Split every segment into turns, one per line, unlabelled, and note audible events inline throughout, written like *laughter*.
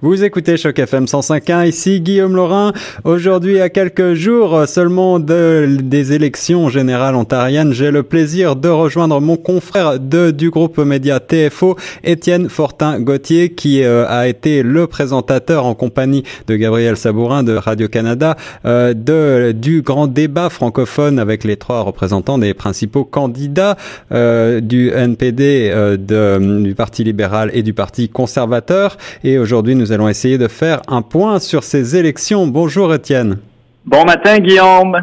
Vous écoutez Choc FM 105.1, ici Guillaume Laurin. Aujourd'hui, à quelques jours seulement de, des élections générales ontariennes, j'ai le plaisir de rejoindre mon confrère de, du groupe média TFO, Étienne Fortin-Gauthier, qui euh, a été le présentateur en compagnie de Gabriel Sabourin de Radio-Canada euh, de, du grand débat francophone avec les trois représentants des principaux candidats euh, du NPD, de, du Parti libéral et du Parti conservateur. Et aujourd'hui, nous nous allons essayer de faire un point sur ces élections. Bonjour Étienne.
Bon matin Guillaume.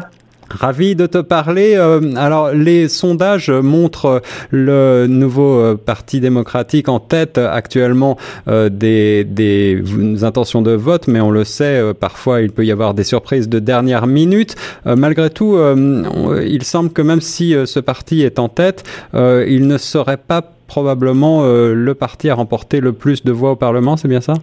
Ravi de te parler. Euh, alors, les sondages montrent le nouveau euh, Parti démocratique en tête actuellement euh, des, des, intentions de vote, mais on le sait, parfois il peut y avoir des surprises de dernière minute. malgré tout, il semble que même si ce parti est en tête, il ne serait pas probablement le parti à remporter le plus de voix au Parlement, c'est bien ça?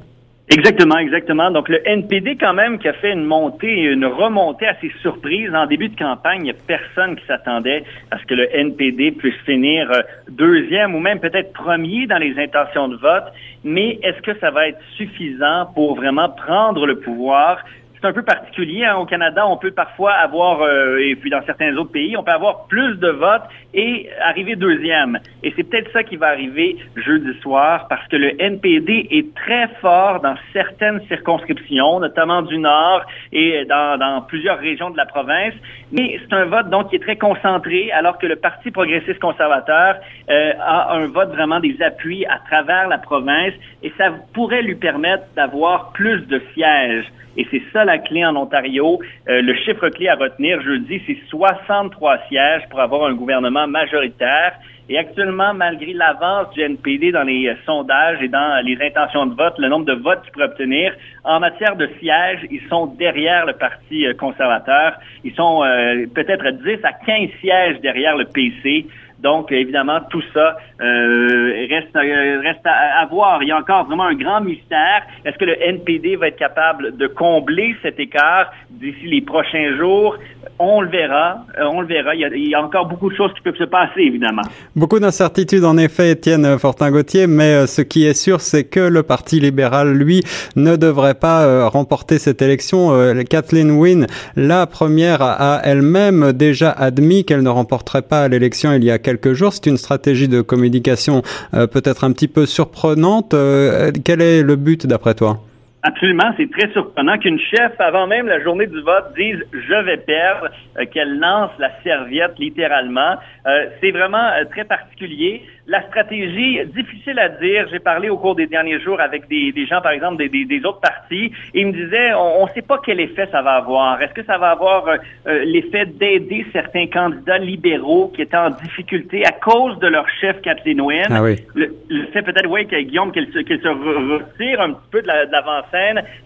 Exactement, exactement. Donc le NPD quand même qui a fait une montée, une remontée assez surprise en début de campagne. Personne qui s'attendait à ce que le NPD puisse finir euh, deuxième ou même peut-être premier dans les intentions de vote. Mais est-ce que ça va être suffisant pour vraiment prendre le pouvoir? C'est un peu particulier. Hein. Au Canada, on peut parfois avoir, euh, et puis dans certains autres pays, on peut avoir plus de votes et arriver deuxième. Et c'est peut-être ça qui va arriver jeudi soir parce que le NPD est très fort dans certaines circonscriptions, notamment du Nord et dans, dans plusieurs régions de la province. Mais c'est un vote donc qui est très concentré alors que le Parti progressiste conservateur euh, a un vote vraiment des appuis à travers la province et ça pourrait lui permettre d'avoir plus de sièges. Et c'est ça la clé en Ontario. Euh, le chiffre clé à retenir jeudi, c'est 63 sièges pour avoir un gouvernement majoritaire. Et actuellement, malgré l'avance du NPD dans les euh, sondages et dans les intentions de vote, le nombre de votes qu'il pourrait obtenir, en matière de sièges, ils sont derrière le Parti euh, conservateur. Ils sont peut-être 10 à 15 sièges derrière le PC. Donc, évidemment, tout ça euh, reste, euh, reste à, voir. Il y a encore vraiment un grand mystère. Est-ce que le NPD va être capable de combler cet écart d'ici les prochains jours? On le verra. Euh, on le verra. Il y, a, il y, a, encore beaucoup de choses qui peuvent se passer, évidemment.
Beaucoup d'incertitudes, en effet, Étienne Fortin-Gauthier, mais ce qui est sûr, c'est que le Parti libéral, lui, ne devrait pas remporter cette élection. Kathleen Wynne, la première, a elle-même déjà admis qu'elle ne remporterait pas l'élection il y a quelques quelques jours. C'est une stratégie de communication euh, peut-être un petit peu surprenante. Euh, quel est le but d'après toi?
Absolument, c'est très surprenant qu'une chef, avant même la journée du vote, dise je vais perdre, euh, qu'elle lance la serviette littéralement. C'est vraiment très particulier. La stratégie, difficile à dire. J'ai parlé au cours des derniers jours avec des, des gens, par exemple, des, des, des, autres partis, et ils me disaient on ne sait pas quel effet ça va avoir. Est-ce que ça va avoir l'effet d'aider certains candidats libéraux qui étaient en difficulté à cause de leur chef Kathleen Wynne?
Ah oui.
le, fait peut-être, oui, Guillaume, qu'elle se, se retire un petit peu de l'avancée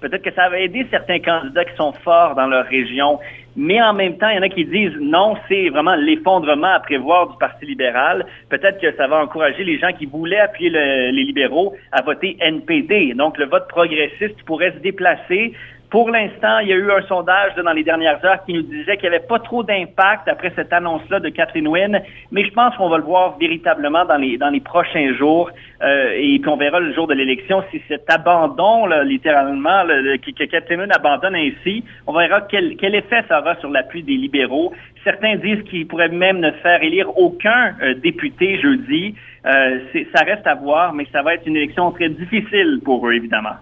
Peut-être que ça va aider certains candidats qui sont forts dans leur région. Mais en même temps, il y en a qui disent non, c'est vraiment l'effondrement à prévoir du Parti libéral. Peut-être que ça va encourager les gens qui voulaient appuyer les libéraux à voter NPD. Donc, le vote progressiste pourrait se déplacer pour l'instant, il y a eu un sondage dans les dernières heures qui nous disait qu'il n'y avait pas trop d'impact après cette annonce-là de Catherine Wynne, mais je pense qu'on va le voir véritablement dans les dans les prochains jours euh, et puis on verra le jour de l'élection si cet abandon, là, littéralement, que, Catherine Wynne abandonne ainsi, on verra quel, quel effet ça aura sur l'appui des libéraux. Certains disent qu'il pourrait même ne faire élire aucun euh, député jeudi. Euh, ça reste à voir, mais ça va être une élection très difficile pour eux, évidemment.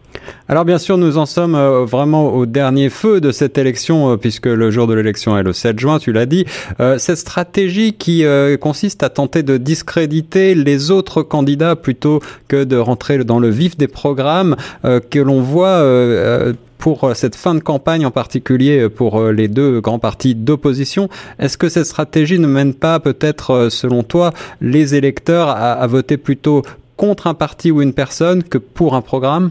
Alors bien sûr, nous en sommes euh, vraiment au dernier feu de cette élection, puisque le jour de l'élection est le 7 juin, tu l'as dit. cette stratégie qui consiste à tenter de discréditer les autres candidats plutôt que de rentrer dans le vif des programmes que l'on voit pour euh, cette fin de campagne en particulier euh, pour euh, les deux grands partis d'opposition. Est-ce que cette stratégie ne mène pas peut-être, selon toi, les électeurs à, voter plutôt contre un parti ou une personne que pour un programme?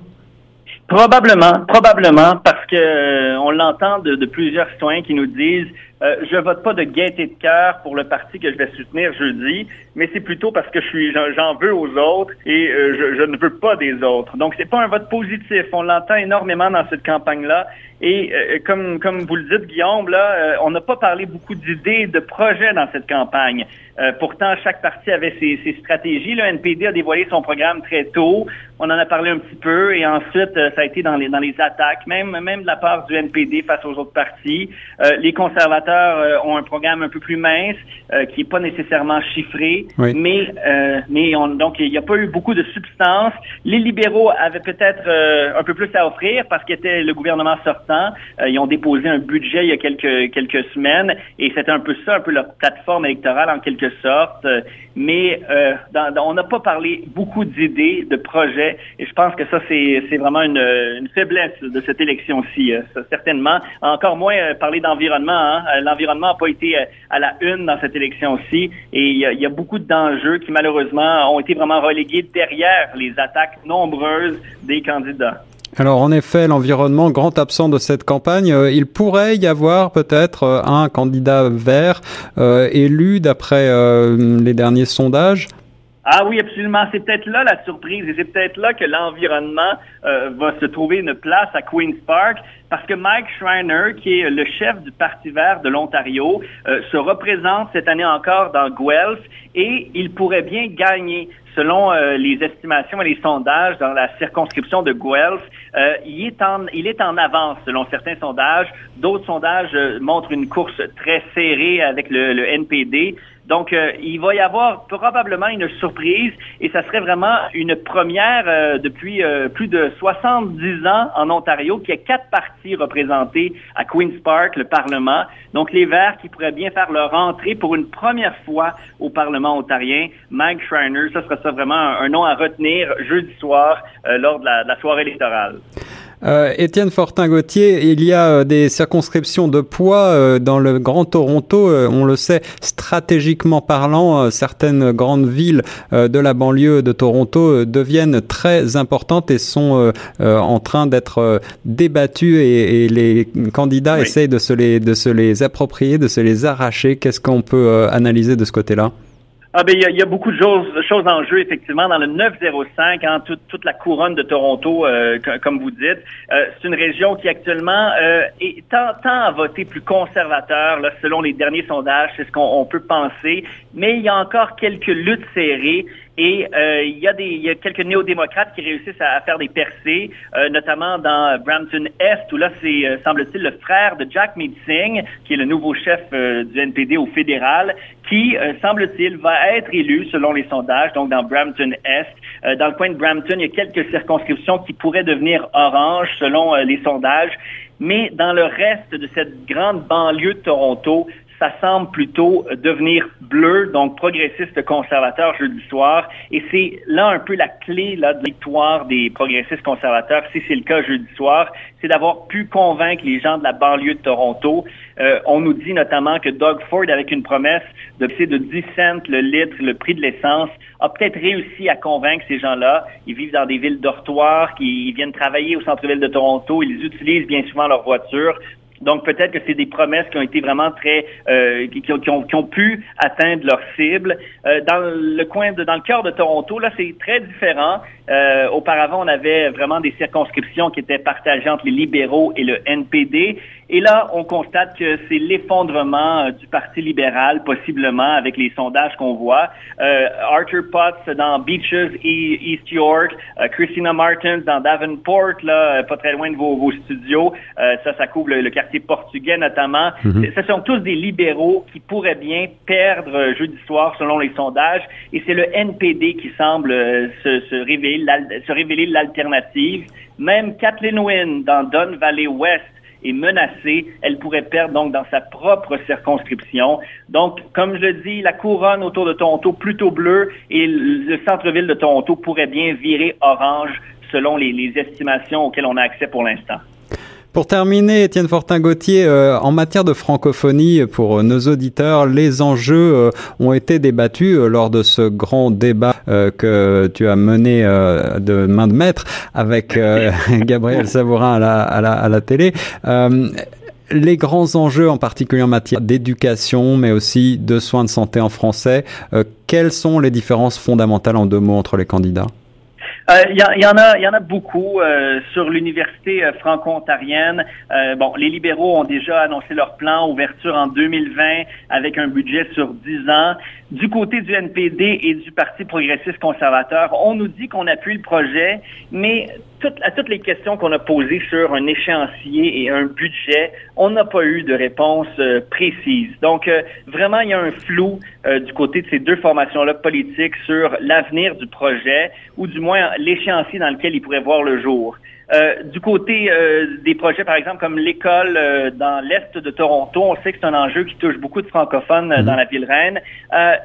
Probablement, probablement, parce que on l'entend de, plusieurs citoyens qui nous disent euh, je vote pas de gaieté de cœur pour le parti que je vais soutenir jeudi, mais c'est plutôt parce que je suis j'en veux aux autres et euh, je, je, ne veux pas des autres. Donc c'est pas un vote positif. On l'entend énormément dans cette campagne-là. Et euh, comme comme vous le dites, Guillaume, là, on n'a pas parlé beaucoup d'idées, de projets dans cette campagne. Pourtant, chaque parti avait ses, ses, stratégies. Le NPD a dévoilé son programme très tôt. On en a parlé un petit peu et ensuite, ça a été dans les dans les attaques, même même de la part du NPD face aux autres partis. les conservateurs ont un programme un peu plus mince, qui est pas nécessairement chiffré. Mais, euh, mais on, donc, il n'y a pas eu beaucoup de substance. Les libéraux avaient peut-être euh, un peu plus à offrir parce qu'ils étaient le gouvernement sortant. Euh, ils ont déposé un budget il y a quelques, quelques semaines et c'était un peu ça, un peu leur plateforme électorale en quelque sorte. Mais dans, on n'a pas parlé beaucoup d'idées, de projets et je pense que ça, c'est vraiment une, faiblesse de cette élection-ci, certainement. Encore moins parler d'environnement. Hein. L'environnement n'a pas été à la une dans cette élection-ci et il y y a beaucoup d'enjeux qui malheureusement ont été vraiment relégués derrière les attaques nombreuses des candidats.
Alors en effet, l'environnement grand absent de cette campagne, euh, il pourrait y avoir peut-être euh, un candidat vert euh, élu d'après les derniers sondages.
Ah oui, absolument. C'est peut-être là la surprise et c'est peut-être là que l'environnement va se trouver une place à Queen's Park parce que Mike Schreiner, qui est le chef du Parti vert de l'Ontario, se représente cette année encore dans Guelph et il pourrait bien gagner. Selon euh, les estimations et les sondages dans la circonscription de Guelph, euh, il, est en, il est en avance selon certains sondages. D'autres sondages montrent une course très serrée avec le, le NPD. Donc, euh, il va y avoir probablement une surprise et ça serait vraiment une première euh, depuis euh, plus de 70 ans en Ontario qu'il y ait quatre partis représentés à Queen's Park, le Parlement. Donc, les Verts qui pourraient bien faire leur entrée pour une première fois au Parlement ontarien. Mike Schreiner, ça serait ça vraiment un, nom à retenir jeudi soir lors de la soirée électorale.
Euh, Étienne Fortin-Gauthier, il y a euh, des circonscriptions de poids euh, dans le Grand Toronto. on le sait, stratégiquement parlant, certaines grandes villes de la banlieue de Toronto deviennent très importantes et sont en train d'être débattues et, les candidats essayent de se les, de se les approprier, de se les arracher. Qu'est-ce qu'on peut analyser de ce côté-là?
Ah ben il y, a, beaucoup de choses, choses en jeu effectivement dans le 905, hein, toute, toute la couronne de Toronto, euh, comme vous dites. Euh, c'est une région qui actuellement euh, est, tend, à voter plus conservateur, là, selon les derniers sondages, c'est ce qu'on peut penser. Mais il y a encore quelques luttes serrées. Et euh, il, y a des, y a quelques néo-démocrates qui réussissent à, faire des percées, euh, notamment dans Brampton Est, où là, c'est, euh, semble-t-il, le frère de Jack Mead-Singh, qui est le nouveau chef du NPD au fédéral, qui, semble-t-il, va être élu selon les sondages, donc dans Brampton Est. dans le coin de Brampton, il y a quelques circonscriptions qui pourraient devenir orange selon les sondages. Mais dans le reste de cette grande banlieue de Toronto, ça semble plutôt devenir bleu, donc progressiste conservateur jeudi soir. Et c'est là un peu la clé là, de victoire des progressistes conservateurs, si c'est le cas jeudi soir, c'est d'avoir pu convaincre les gens de la banlieue de Toronto. Euh, on nous dit notamment que Doug Ford, avec une promesse de baisser de 10 cents le litre, le prix de l'essence, a peut-être réussi à convaincre ces gens-là. Ils vivent dans des villes dortoirs, qui viennent travailler au centre-ville de Toronto, ils utilisent bien souvent leur voiture. Donc peut-être que c'est des promesses qui ont été vraiment très euh, qui, ont, pu atteindre leur cible. Euh, dans le coin de dans le cœur de Toronto, là, c'est très différent. Euh, auparavant, on avait vraiment des circonscriptions qui étaient partagées entre les libéraux et le NPD. Et là, on constate que c'est l'effondrement euh, du Parti libéral, possiblement, avec les sondages qu'on voit. Euh, Arthur Potts dans Beaches, e, East York, euh, Christina Martins dans Davenport, là, pas très loin de vos, vos studios. ça, ça couvre le, quartier portugais notamment. Mhm. Ce sont tous des libéraux qui pourraient bien perdre jeudi soir, selon les sondages. Et c'est le NPD qui semble se révéler l'alternative. Même Kathleen Wynne dans Don Valley West est menacée. Elle pourrait perdre donc dans sa propre circonscription. Donc, comme je le dis, la couronne autour de Toronto plutôt bleue et le centre-ville de Toronto pourrait bien virer orange selon les estimations auxquelles on a accès pour l'instant.
Pour terminer, Étienne Fortin-Gauthier, euh, en matière de francophonie, pour nos auditeurs, les enjeux euh, ont été débattus euh, lors de ce grand débat que tu as mené de main de maître avec *laughs* Gabriel Savourin à la, à la, à la télé. les grands enjeux, en particulier en matière d'éducation, mais aussi de soins de santé en français, quelles sont les différences fondamentales en deux mots entre les candidats?
Il euh, y, y, en a, il y en a beaucoup euh, sur l'université euh, franco-ontarienne. bon, les libéraux ont déjà annoncé leur plan ouverture en 2020 avec un budget sur 10 ans. Du côté du NPD et du Parti progressiste conservateur, on nous dit qu'on appuie le projet, mais à toutes les questions qu'on a posées sur un échéancier et un budget, on n'a pas eu de réponse euh, précise. Donc, euh, vraiment, il y a un flou euh, du côté de ces deux formations-là politiques sur l'avenir du projet, ou du moins l'échéancier dans lequel il pourrait voir le jour. Euh, du côté euh, des projets, par exemple, comme l'école euh, dans l'est de Toronto, on sait que c'est un enjeu qui touche beaucoup de francophones mhm. dans la ville reine.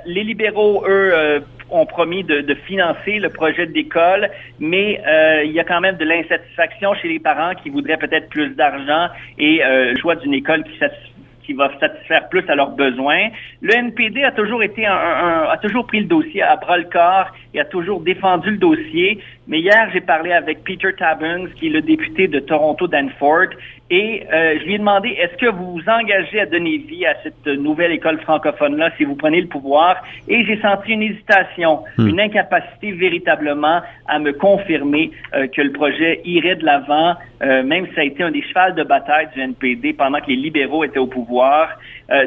les libéraux, eux, ont promis de, de, financer le projet d'école, mais il y a quand même de l'insatisfaction chez les parents qui voudraient peut-être plus d'argent et le choix d'une école qui satisfait qui va satisfaire plus à leurs besoins. Le NPD a toujours été un, a toujours pris le dossier à bras le corps et a toujours défendu le dossier. Mais hier, j'ai parlé avec Peter Tabbins, qui est le député de Toronto Danforth, et euh, je lui ai demandé est-ce que vous vous engagez à donner vie à cette nouvelle école francophone-là si vous prenez le pouvoir? Et j'ai senti une hésitation, hmm. une incapacité véritablement à me confirmer euh, que le projet irait de l'avant, euh, même si ça a été un des chevals de bataille du NPD pendant que les libéraux étaient au pouvoir.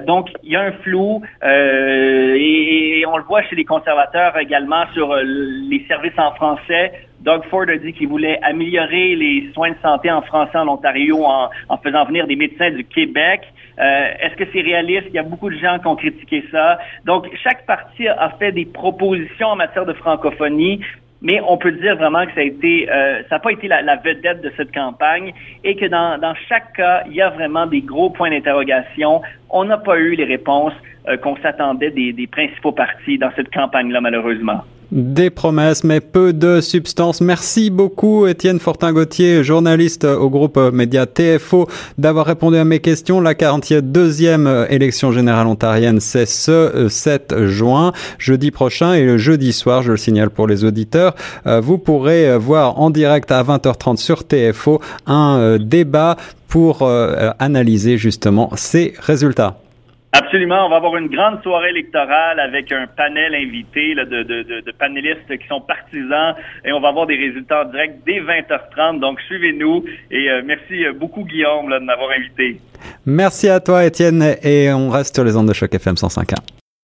donc, il y a un flou et, et, on le voit chez les conservateurs également sur les services en français. Doug Ford a dit qu'il voulait améliorer les soins de santé en français en Ontario en, faisant venir des médecins du Québec. Euh, est-ce que c'est réaliste? Il y a beaucoup de gens qui ont critiqué ça. Donc, chaque parti a fait des propositions en matière de francophonie, mais on peut dire vraiment que ça a été, euh, ça n'a pas été la, vedette de cette campagne et que dans, chaque cas, il y a vraiment des gros points d'interrogation. On n'a pas eu les réponses euh, qu'on s'attendait des, des principaux partis dans cette campagne-là, malheureusement.
Des promesses, mais peu de substance. Merci beaucoup, Étienne Fortin-Gauthier, journaliste au groupe média TFO, d'avoir répondu à mes questions. La 42e élection générale ontarienne, c'est ce 7 juin, jeudi prochain, et le jeudi soir, je le signale pour les auditeurs, euh, vous pourrez voir en direct à 20h30 sur TFO un euh, débat pour euh, analyser justement ces résultats.
Absolument. On va avoir une grande soirée électorale avec un panel invité là, de, de, de, panélistes qui sont partisans et on va avoir des résultats directs dès 20h30. Donc, suivez-nous et euh, merci euh, beaucoup, Guillaume, là, de m'avoir invité.
Merci à toi, Étienne, et on reste sur les ondes de choc FM 105.1.